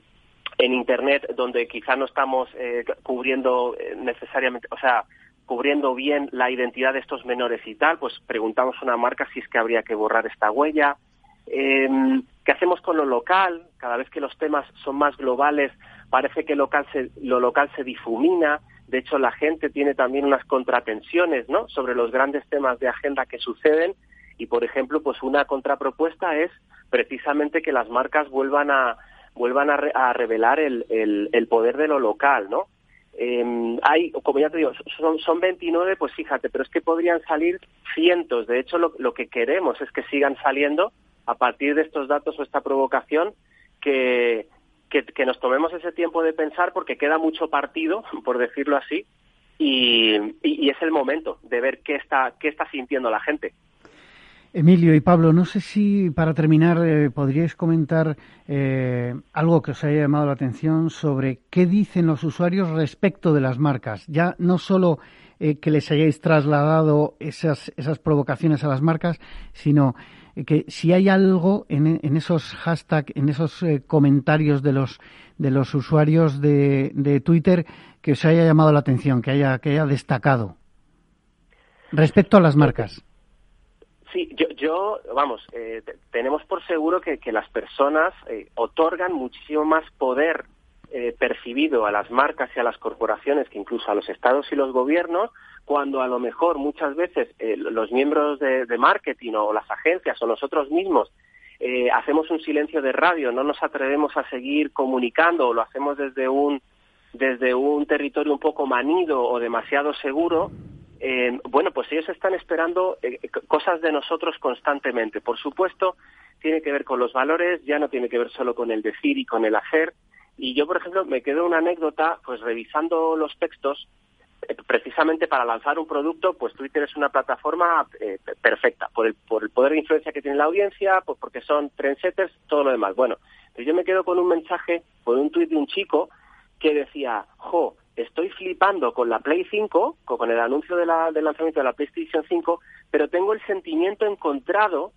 en Internet donde quizás no estamos eh, cubriendo eh, necesariamente, o sea, cubriendo bien la identidad de estos menores y tal, pues preguntamos a una marca si es que habría que borrar esta huella. Eh, ¿Qué hacemos con lo local? Cada vez que los temas son más globales, parece que local lo local se difumina. De hecho, la gente tiene también unas contratensiones, ¿no? Sobre los grandes temas de agenda que suceden. Y, por ejemplo, pues una contrapropuesta es precisamente que las marcas vuelvan a vuelvan a, revelar el, el, poder de lo local, ¿no? Em, hay, como ya te digo, son, son 29, pues fíjate, pero es que podrían salir cientos. De hecho, lo, lo que queremos es que sigan saliendo a partir de estos datos o esta provocación que, que, nos tomemos ese tiempo de pensar porque queda mucho partido, por decirlo así, y, es el momento de ver qué está, qué está sintiendo la gente. Emilio y Pablo, no sé si para terminar eh, podríais comentar eh, algo que os haya llamado la atención sobre qué dicen los usuarios respecto de las marcas. Ya no solo eh, que les hayáis trasladado esas, esas provocaciones a las marcas, sino que si hay algo en, esos hashtags, en esos eh, comentarios de los de los usuarios de, de, Twitter que os haya llamado la atención, que haya que haya destacado respecto a las marcas. Sí, yo, yo vamos, eh, tenemos por seguro que, las personas eh, otorgan muchísimo más poder percibido a las marcas y a las corporaciones que incluso a los estados y los gobiernos cuando a lo mejor muchas veces eh, los miembros de, marketing o las agencias o nosotros mismos eh, hacemos un silencio de radio, no nos atrevemos a seguir comunicando o lo hacemos desde un desde un territorio un poco manido o demasiado seguro, eh, bueno, pues ellos están esperando cosas de nosotros constantemente. Por supuesto, tiene que ver con los valores, ya no tiene que ver solo con el decir y con el hacer. Y yo, por ejemplo, me quedo una anécdota, pues revisando los textos, precisamente para lanzar un producto, pues Twitter es una plataforma eh, perfecta por el, por el poder de influencia que tiene la audiencia, pues porque son trendsetters, todo lo demás. Bueno, yo me quedo con un mensaje, con un tuit de un chico que decía, jo, estoy flipando con la Play 5, con el anuncio de la, del lanzamiento de la PlayStation 5, pero tengo el sentimiento encontrado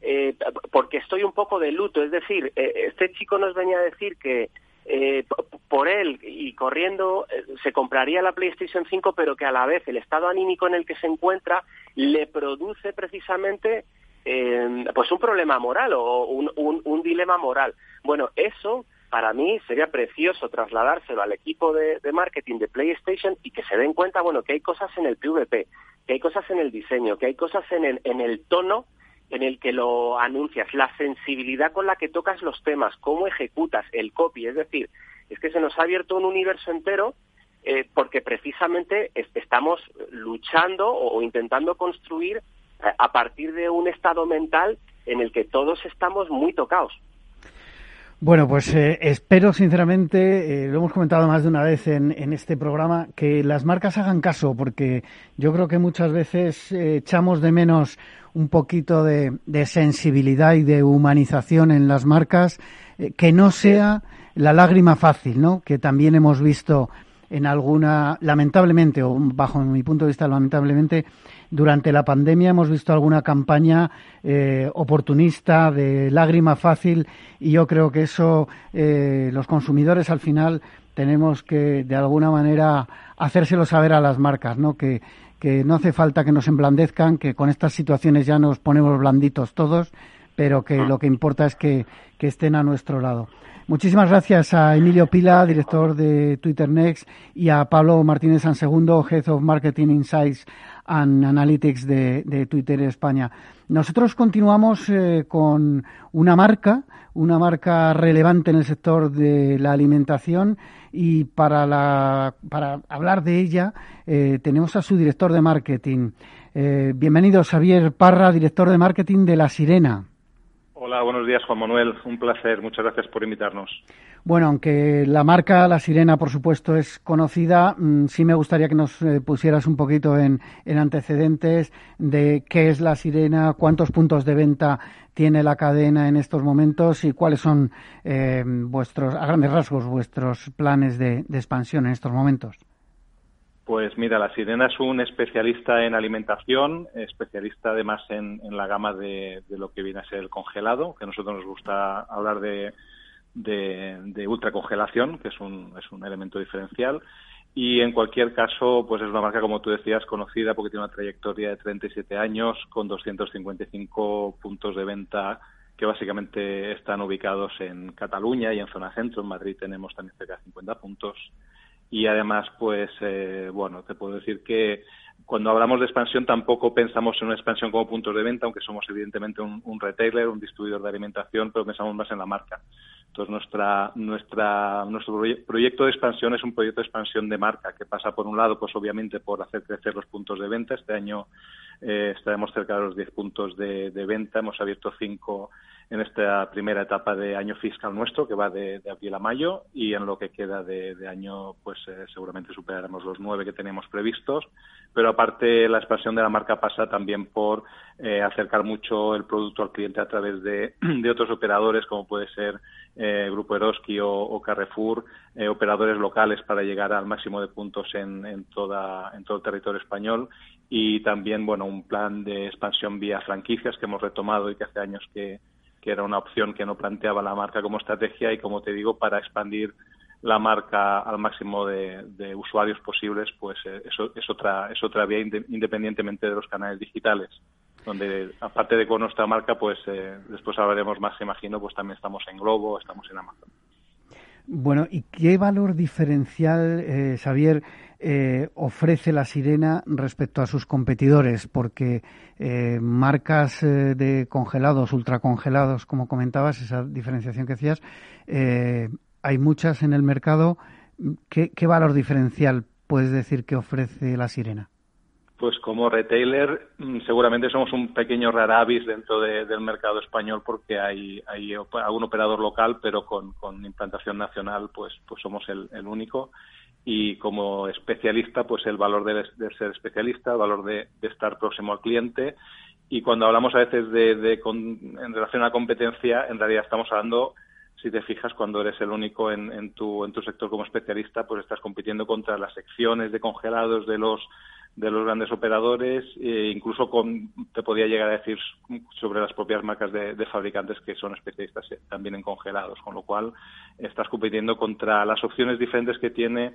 eh, porque estoy un poco de luto. Es decir, eh, este chico nos venía a decir que eh, por él y corriendo eh, se compraría la PlayStation 5, pero que a la vez el estado anímico en el que se encuentra le produce precisamente eh, pues un problema moral o un, un, dilema moral. Bueno, eso para mí sería precioso trasladárselo al equipo de, marketing de PlayStation y que se den cuenta, bueno, que hay cosas en el PvP, que hay cosas en el diseño, que hay cosas en el, en el tono en el que lo anuncias, la sensibilidad con la que tocas los temas, cómo ejecutas el copy, es decir, es que se nos ha abierto un universo entero eh, porque precisamente estamos luchando o, intentando construir eh, a partir de un estado mental en el que todos estamos muy tocados. Bueno, pues eh, espero sinceramente, lo hemos comentado más de una vez en, en, este programa, que las marcas hagan caso, porque yo creo que muchas veces echamos de menos un poquito de, sensibilidad y de humanización en las marcas, eh, que no sea la lágrima fácil, ¿no? Que también hemos visto en alguna, lamentablemente, o bajo mi punto de vista, lamentablemente, durante la pandemia hemos visto alguna campaña eh, oportunista de lágrima fácil y yo creo que eso eh, los consumidores al final tenemos que de alguna manera hacérselo saber a las marcas, ¿no? Que, que no hace falta que nos emblandezcan, que con estas situaciones ya nos ponemos blanditos todos, pero que lo que importa es que, estén a nuestro lado. Muchísimas gracias a Emilio Pila, director de Twitter Next, y a Pablo Martínez Sansegundo, Head of Marketing Insights and Analytics de, Twitter España. Nosotros continuamos eh, con una marca, una marca relevante en el sector de la alimentación y para, la, para hablar de ella eh, tenemos a su director de marketing. Eh, bienvenido, Xavier Parra, director de marketing de La Sirena. Hola, buenos días, Juan Manuel. Un placer. Muchas gracias por invitarnos. Bueno, aunque la marca La Sirena, por supuesto, es conocida, mm, sí me gustaría que nos eh, pusieras un poquito en, antecedentes de qué es La Sirena, cuántos puntos de venta tiene la cadena en estos momentos y cuáles son eh, vuestros, a grandes rasgos, vuestros planes de expansión en estos momentos. Pues mira, la Sirena es un especialista en alimentación, especialista además en, la gama de, lo que viene a ser el congelado, que a nosotros nos gusta hablar de, de, ultracongelación, que es un, es un elemento diferencial. Y en cualquier caso, pues es una marca, como tú decías, conocida porque tiene una trayectoria de 37 años con 255 puntos de venta que básicamente están ubicados en Cataluña y en zona centro. En Madrid tenemos también cerca de 50 puntos y además, pues, eh, bueno, te puedo decir que cuando hablamos de expansión tampoco pensamos en una expansión como puntos de venta, aunque somos evidentemente un, retailer, un distribuidor de alimentación, pero pensamos más en la marca. Entonces, nuestra, nuestra, nuestro proyecto de expansión es un proyecto de expansión de marca que pasa, por un lado, pues obviamente por hacer crecer los puntos de venta. Este año eh, estaremos cerca de los 10 puntos de, de venta. Hemos abierto 5 en esta primera etapa de año fiscal nuestro, que va de, abril a mayo, y en lo que queda de, año, pues eh, seguramente superaremos los nueve que tenemos previstos. Pero aparte, la expansión de la marca pasa también por eh, acercar mucho el producto al cliente a través de, otros operadores, como puede ser eh, Grupo Eroski o, Carrefour, operadores locales para llegar al máximo de puntos en, en, toda, en todo el territorio español y también bueno un plan de expansión vía franquicias que hemos retomado y que hace años que, que era una opción que no planteaba la marca como estrategia y, como te digo, para expandir la marca al máximo de, usuarios posibles, pues eh, eso es otra es otra vía independientemente de los canales digitales, donde aparte de con nuestra marca, pues eh, después hablaremos más, imagino, pues también estamos en Globo, estamos en Amazon. Bueno, ¿y qué valor diferencial, eh, Xavier, eh, ofrece la sirena respecto a sus competidores? Porque eh, marcas eh, de congelados, ultracongelados, como comentabas, esa diferenciación que hacías, hay muchas en el mercado. ¿Qué, ¿Qué valor diferencial puedes decir que ofrece la sirena? Pues como retailer mm, seguramente somos un pequeño raravis dentro del mercado español porque hay, hay algún operador local, pero con, implantación nacional pues, pues somos el, único. Y como especialista, pues el valor de, ser especialista, el valor de, estar próximo al cliente. Y cuando hablamos a veces de, en relación a competencia, en realidad estamos hablando si te fijas, cuando eres el único en, en, tu, en tu sector como especialista, pues estás compitiendo contra las secciones de congelados de los de los grandes operadores e incluso con, te podía llegar a decir sobre las propias marcas de, fabricantes que son especialistas también en congelados, con lo cual estás compitiendo contra las opciones diferentes que tiene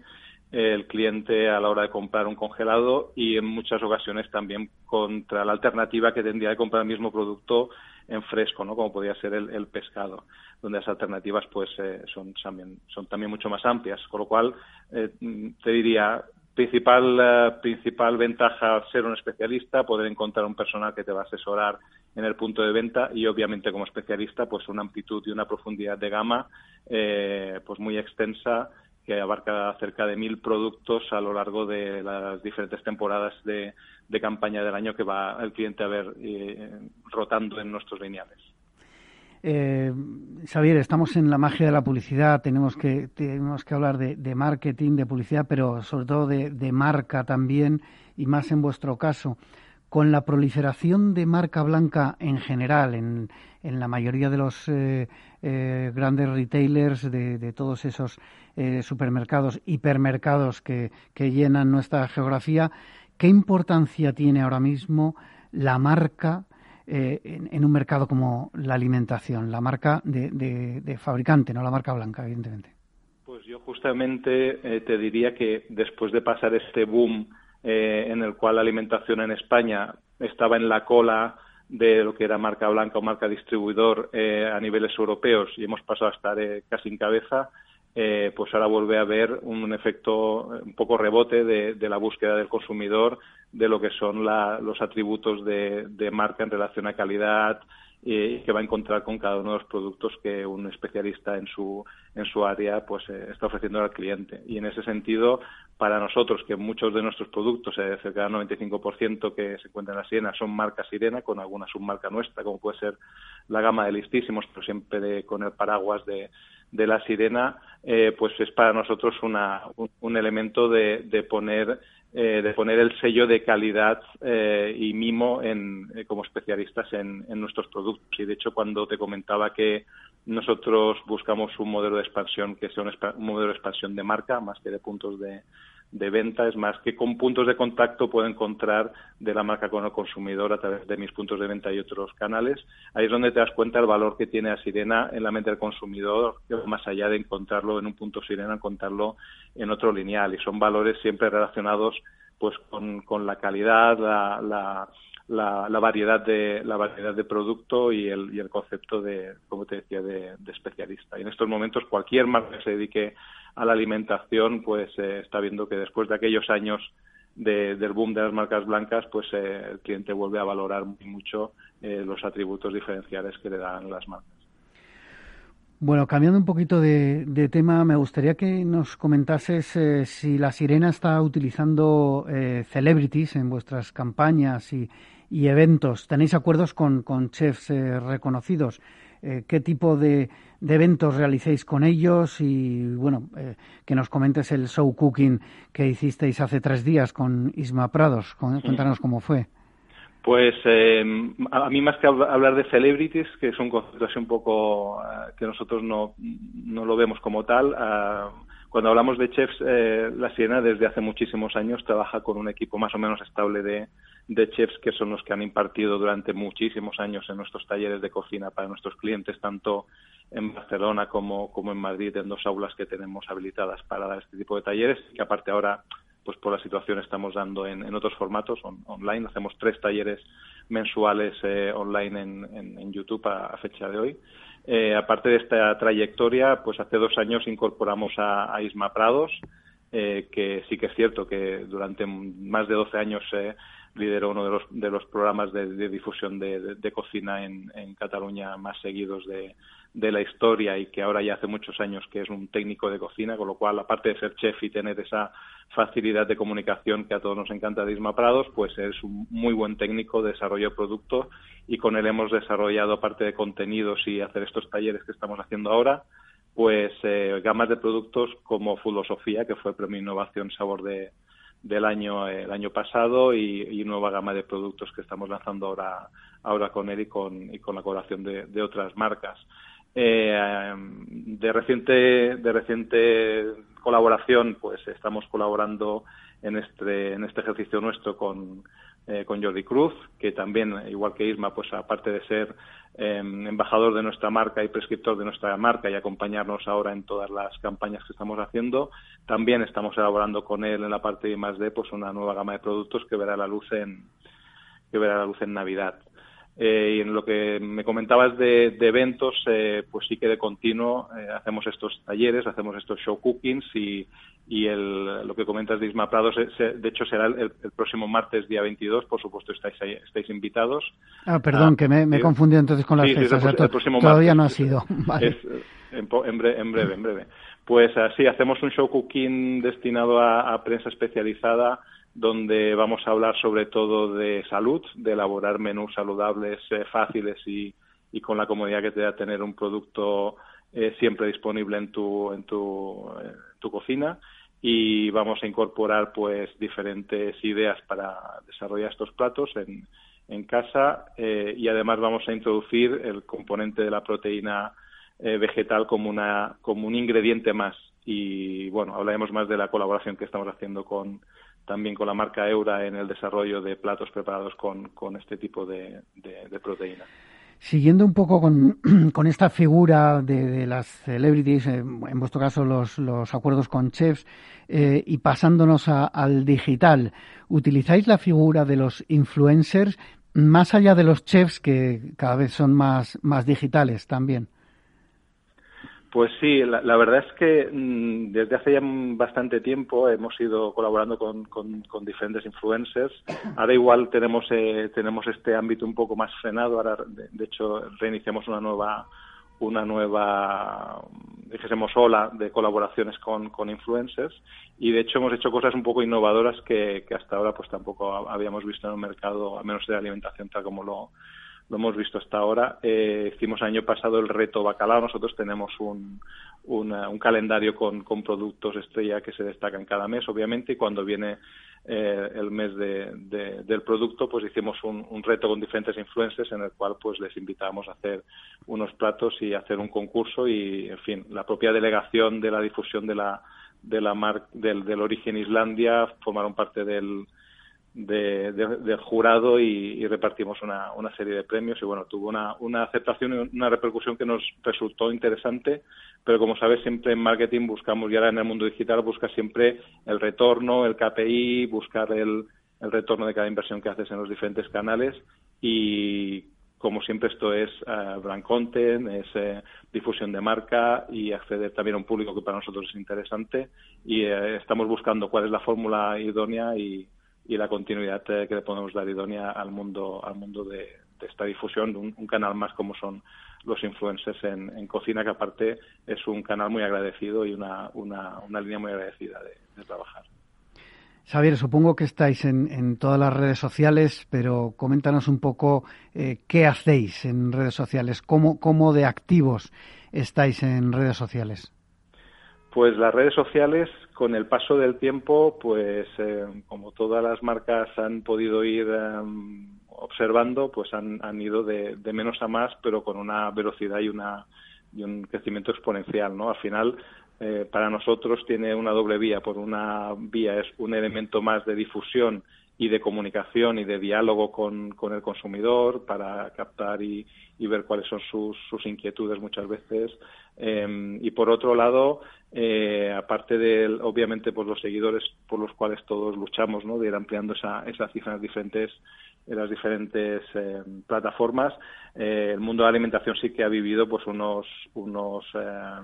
el cliente a la hora de comprar un congelado y en muchas ocasiones también contra la alternativa que tendría de comprar el mismo producto en fresco, ¿no? Como podría ser el, pescado, donde las alternativas pues eh, son también son también mucho más amplias, con lo cual eh, te diría Principal, eh, principal ventaja ser un especialista, poder encontrar un personal que te va a asesorar en el punto de venta y obviamente como especialista pues una amplitud y una profundidad de gama eh, pues muy extensa que abarca cerca de mil productos a lo largo de las diferentes temporadas de, campaña del año que va el cliente a ver eh, rotando en nuestros lineales. Eh, Xavier, estamos en la magia de la publicidad, tenemos que, tenemos que hablar de, marketing, de publicidad, pero sobre todo de, marca también, y más en vuestro caso. Con la proliferación de marca blanca en general, en, en la mayoría de los eh, eh, grandes retailers, de, todos esos eh, supermercados, hipermercados que, que llenan nuestra geografía, ¿qué importancia tiene ahora mismo la marca eh, en, un mercado como la alimentación, la marca de, fabricante, no la marca blanca, evidentemente? Pues yo justamente eh, te diría que después de pasar este boom eh, en el cual la alimentación en España estaba en la cola de lo que era marca blanca o marca distribuidor a niveles europeos y hemos pasado a estar casi en cabeza, pues ahora vuelve a haber un efecto un poco rebote de, la búsqueda del consumidor de lo que son los atributos de, marca en relación a calidad, y que va a encontrar con cada uno de los productos que un especialista en su en su área pues eh, está ofreciendo al cliente. Y en ese sentido para nosotros que muchos de nuestros productos eh, cerca del 95% que se encuentran en la Sirena son marca Sirena con alguna submarca nuestra como puede ser la gama de listísimos pero siempre con el paraguas de de la sirena, eh, pues es para nosotros una, un, elemento de, de poner eh, de poner el sello de calidad eh, y mimo en, eh, como especialistas en, nuestros productos. Y de hecho, cuando te comentaba que nosotros buscamos un modelo de expansión que sea un, modelo de expansión de marca más que de puntos de, de venta, es más que con puntos de contacto puedo encontrar de la marca con el consumidor a través de mis puntos de venta y otros canales. Ahí es donde te das cuenta del valor que tiene a Sirena en la mente del consumidor, más allá de encontrarlo en un punto Sirena, encontrarlo en otro lineal. Y son valores siempre relacionados pues con, con la calidad, la, la la, la, variedad de la variedad de producto y el, y el concepto de como te decía de, de, especialista y en estos momentos cualquier marca que se dedique a la alimentación, pues eh, está viendo que después de aquellos años del boom de las marcas blancas, pues eh, el cliente vuelve a valorar muy mucho eh, los atributos diferenciales que le dan las marcas. Bueno, cambiando un poquito de, tema, me gustaría que nos comentases si la Sirena está utilizando celebrities en vuestras campañas y, eventos. ¿Tenéis acuerdos con, con chefs reconocidos? Eh, qué tipo de, eventos realicéis con ellos y, bueno, eh, que nos comentes el show cooking que hicisteis hace tres días con Isma Prados. Cuéntanos cómo fue. Pues em, a mí más que hablar de celebrities, que es un concepto así un poco eh, que nosotros no, no lo vemos como tal, ah, cuando hablamos de chefs, eh, La Siena desde hace muchísimos años trabaja con un equipo más o menos estable de, de chefs que son los que han impartido durante muchísimos años en nuestros talleres de cocina para nuestros clientes, tanto en Barcelona como, como en Madrid, en dos aulas que tenemos habilitadas para dar este tipo de talleres, que aparte ahora pues por la situación estamos dando en, otros formatos online. Hacemos tres talleres mensuales eh, online en, en, YouTube a, fecha de hoy. Eh, aparte de esta trayectoria, pues hace dos años incorporamos a, Isma Prados, eh, que sí que es cierto que durante más de 12 años eh, lideró uno de los, de los programas de, difusión de, cocina en, Cataluña más seguidos de, de la historia y que ahora ya hace muchos años que es un técnico de cocina, con lo cual, aparte de ser chef y tener esa facilidad de comunicación que a todos nos encanta de Isma Prados, pues es un muy buen técnico de desarrollo de y con él hemos desarrollado, aparte de contenidos y hacer estos talleres que estamos haciendo ahora, pues eh, gamas de productos como Filosofía, que fue Premio Innovación Sabor de, del año el año pasado y, y, nueva gama de productos que estamos lanzando ahora ahora con él y con, y con la colaboración de, otras marcas. Eh, de reciente de reciente colaboración, pues estamos colaborando en este en este ejercicio nuestro con eh, con Jordi Cruz, que también, igual que Isma, pues aparte de ser em, embajador de nuestra marca y prescriptor de nuestra marca y acompañarnos ahora en todas las campañas que estamos haciendo, también estamos elaborando con él en la parte de más de pues una nueva gama de productos que verá la luz en que verá la luz en Navidad. Eh, y en lo que me comentabas de, eventos, eh, pues sí que de continuo eh, hacemos estos talleres, hacemos estos show cookings y, y el, lo que comentas de Isma Prados, de hecho será el, próximo martes, día 22, por supuesto estáis estáis invitados. Ah, perdón, que me, me he confundido entonces con las fechas. todavía no ha sido. en, breve, en breve. Pues así, hacemos un show cooking destinado a prensa especializada donde vamos a hablar sobre todo de salud, de elaborar menús saludables, eh, fáciles y, con la comodidad que te da tener un producto eh, siempre disponible en tu, en tu, eh, tu cocina. Y vamos a incorporar pues diferentes ideas para desarrollar estos platos en, en casa y además vamos a introducir el componente de la proteína vegetal como una como un ingrediente más. Y bueno hablaremos más de la colaboración que estamos haciendo con también con la marca Eura en el desarrollo de platos preparados con, con este tipo de, proteína. Siguiendo un poco con, con esta figura de, las celebrities, eh, en vuestro caso los, los acuerdos con chefs, eh, y pasándonos al digital, ¿utilizáis la figura de los influencers más allá de los chefs que cada vez son más, más digitales también? Pues sí, la, verdad es que mm, desde hace ya bastante tiempo hemos ido colaborando con, con, diferentes influencers. Ahora igual tenemos eh, tenemos este ámbito un poco más frenado. Ahora, de, hecho, reiniciamos una nueva una nueva, dijésemos, ola de colaboraciones con, con influencers y de hecho hemos hecho cosas un poco innovadoras que, que hasta ahora pues tampoco habíamos visto en el mercado, al menos de alimentación tal como lo, lo hemos visto hasta ahora. Eh, hicimos año pasado el reto bacalao. Nosotros tenemos un, un calendario con, con, productos estrella que se destacan cada mes, obviamente, y cuando viene eh, el mes de, del producto, pues hicimos un, un, reto con diferentes influencers en el cual pues les invitamos a hacer unos platos y hacer un concurso y, en fin, la propia delegación de la difusión de la de la mar, del, del origen Islandia formaron parte del, de, del jurado y, repartimos una, serie de premios. Y bueno, tuvo una, aceptación y una repercusión que nos resultó interesante, pero como sabes, siempre en marketing buscamos, y ahora en el mundo digital, busca siempre el retorno, el KPI, buscar el, el retorno de cada inversión que haces en los diferentes canales. Y como siempre esto es uh, brand content, es eh, difusión de marca y acceder también a un público que para nosotros es interesante. Y eh, estamos buscando cuál es la fórmula idónea y, y la continuidad que le podemos dar idónea al mundo al mundo de, esta difusión de un, canal más como son los influencers en, cocina que aparte es un canal muy agradecido y una, una, una línea muy agradecida de, trabajar. Xavier, supongo que estáis en, en, todas las redes sociales, pero coméntanos un poco eh, qué hacéis en redes sociales, cómo, cómo de activos estáis en redes sociales. Pues las redes sociales, con el paso del tiempo, pues eh, como todas las marcas han podido ir em, observando, pues han, han ido de, de, menos a más, pero con una velocidad y, una, y un crecimiento exponencial, ¿no? Al final, eh, para nosotros tiene una doble vía. Por una vía es un elemento más de difusión y de comunicación y de diálogo con, con el consumidor para captar y, y ver cuáles son sus, sus inquietudes muchas veces. Eh, y por otro lado, eh, aparte de, obviamente, pues los seguidores por los cuales todos luchamos, ¿no? De ir ampliando esa, esa cifra en las diferentes, en las diferentes eh, plataformas, eh, el mundo de la alimentación sí que ha vivido, pues, unos, unos, eh,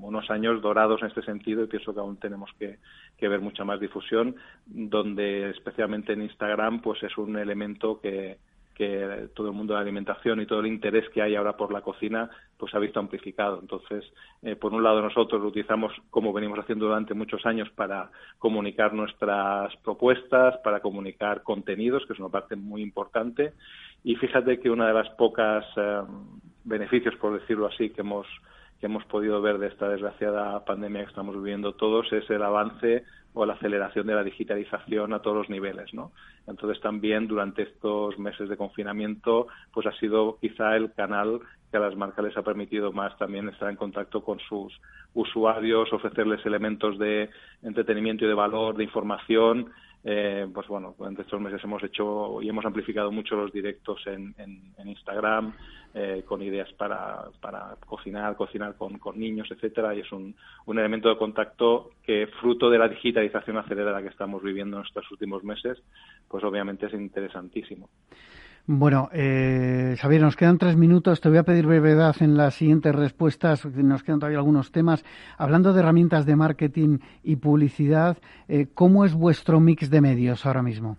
unos años dorados en este sentido y pienso que aún tenemos que, que ver mucha más difusión, donde especialmente en Instagram, pues, es un elemento que, que todo el mundo de la alimentación y todo el interés que hay ahora por la cocina pues ha visto amplificado. Entonces, eh, por un lado nosotros lo utilizamos como venimos haciendo durante muchos años para comunicar nuestras propuestas, para comunicar contenidos, que es una parte muy importante. Y fíjate que una de las pocas eh, beneficios, por decirlo así, que hemos que hemos podido ver de esta desgraciada pandemia que estamos viviendo todos es el avance o la aceleración de la digitalización a todos los niveles, ¿no? Entonces también durante estos meses de confinamiento, pues ha sido quizá el canal que a las marcas les ha permitido más también estar en contacto con sus usuarios, ofrecerles elementos de entretenimiento y de valor, de información eh, pues bueno, durante estos meses hemos hecho y hemos amplificado mucho los directos en, en, Instagram eh, con ideas para, para cocinar, cocinar con, con niños, etcétera, y es un, un elemento de contacto que, fruto de la digitalización acelerada que estamos viviendo en estos últimos meses, pues obviamente es interesantísimo. Bueno, eh, Xavier, nos quedan tres minutos. Te voy a pedir brevedad en las siguientes respuestas. Nos quedan todavía algunos temas. Hablando de herramientas de marketing y publicidad, eh, ¿cómo es vuestro mix de medios ahora mismo?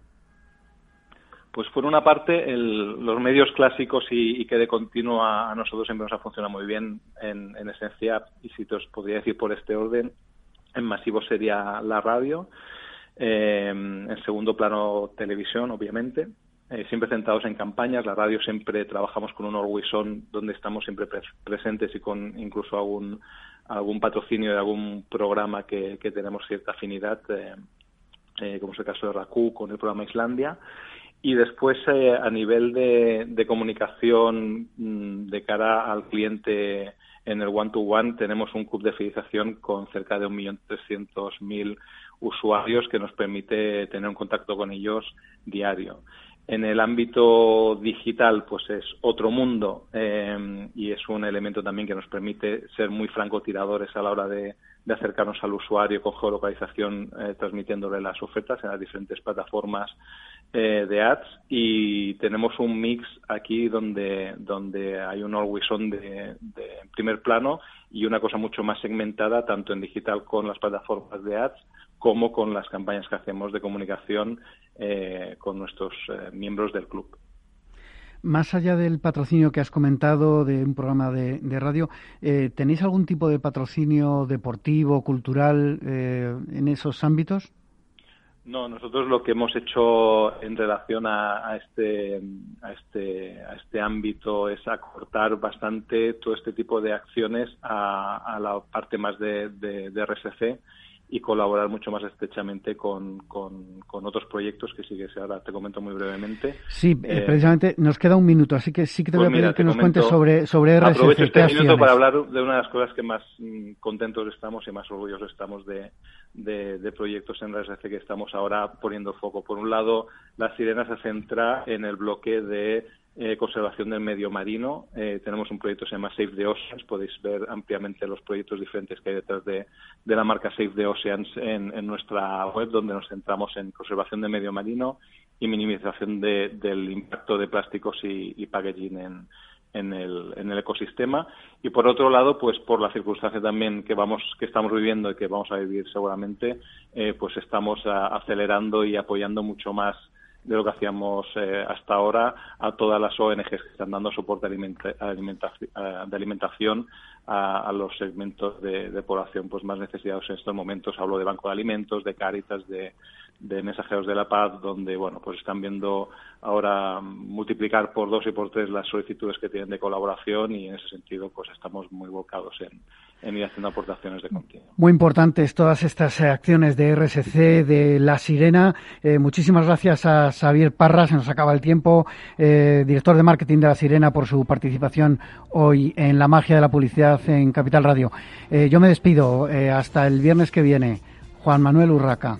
Pues por una parte, los medios clásicos y, que de continuo a, nosotros siempre nos ha funcionado muy bien en, esencia, y si te os podría decir por este orden, en masivo sería la radio, eh, en segundo plano televisión, obviamente, eh, siempre centrados en campañas. La radio siempre trabajamos con un Always donde estamos siempre presentes y con incluso algún, algún patrocinio de algún programa que, que tenemos cierta afinidad, eh, eh, como es el caso de RACU con el programa Islandia. Y después, a nivel de, comunicación mm, de cara al cliente en el one-to-one, tenemos un club de fidelización con cerca de 1.300.000 usuarios que nos permite tener un contacto con ellos diario. En el ámbito digital, pues es otro mundo eh, y es un elemento también que nos permite ser muy francotiradores a la hora de, de acercarnos al usuario con geolocalización, eh, transmitiéndole las ofertas en las diferentes plataformas eh, de ads. Y tenemos un mix aquí donde, donde hay un always on de, primer plano y una cosa mucho más segmentada tanto en digital con las plataformas de ads como con las campañas que hacemos de comunicación eh, con nuestros eh, miembros del club. Más allá del patrocinio que has comentado de un programa de, radio, ¿tenéis algún tipo de patrocinio deportivo, cultural en esos ámbitos? No, nosotros lo que hemos hecho en relación a, este, a, este, a este ámbito es acortar bastante todo este tipo de acciones a, la parte más de, de, de RSC y colaborar mucho más estrechamente con, con, otros proyectos que sí que ahora te comento muy brevemente. Sí, eh, precisamente nos queda un minuto, así que sí que te voy a pues pedir que nos cuentes sobre, sobre Aprovecho este minuto para hablar de una de las cosas que más mm, contentos estamos y más orgullosos estamos de, de, proyectos en RSC que estamos ahora poniendo foco. Por un lado, la sirena se centra en el bloque de eh, conservación del medio marino. Eh, tenemos un proyecto que se llama Save the Oceans. Podéis ver ampliamente los proyectos diferentes que hay detrás de, la marca Save the Oceans en, nuestra web, donde nos centramos en conservación del medio marino y minimización del impacto de plásticos y, packaging en, en el, en el ecosistema y por otro lado pues por la circunstancia también que vamos que estamos viviendo y que vamos a vivir seguramente eh, pues estamos acelerando y apoyando mucho más de lo que hacíamos eh, hasta ahora a todas las ONGs que están dando soporte de alimentación a, los segmentos de, población pues más necesitados en estos momentos. Hablo de Banco de Alimentos, de Cáritas, de, de Mensajeros de la Paz, donde bueno pues están viendo ahora multiplicar por dos y por tres las solicitudes que tienen de colaboración y en ese sentido pues estamos muy volcados en, en ir haciendo aportaciones de continuo. Muy importantes todas estas eh, acciones de RSC, de La Sirena. Eh, muchísimas gracias a Xavier Parra, se nos acaba el tiempo, eh, director de marketing de La Sirena, por su participación hoy en la magia de la publicidad en Capital Radio. yo me despido hasta el viernes que viene. Juan Manuel Urraca.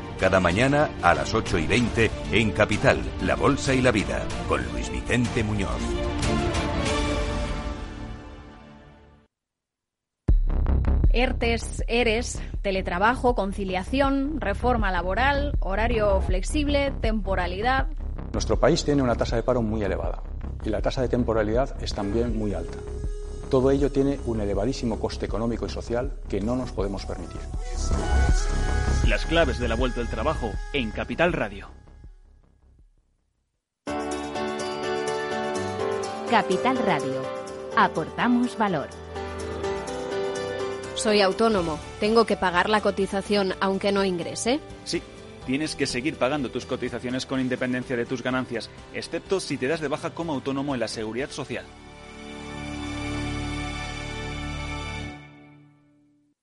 cada mañana a las 8 y 20 en Capital, La Bolsa y la Vida, con Luis Vicente Muñoz. ERTES, ERES, teletrabajo, conciliación, reforma laboral, horario flexible, temporalidad. Nuestro país tiene una tasa de paro muy elevada y la tasa de temporalidad es también muy alta. Todo ello tiene un elevadísimo coste económico y social que no nos podemos permitir. Las claves de la vuelta al trabajo en Capital Radio. Capital Radio. Aportamos valor. Soy autónomo. ¿Tengo que pagar la cotización aunque no ingrese? Sí, tienes que seguir pagando tus cotizaciones con independencia de tus ganancias, excepto si te das de baja como autónomo en la seguridad social.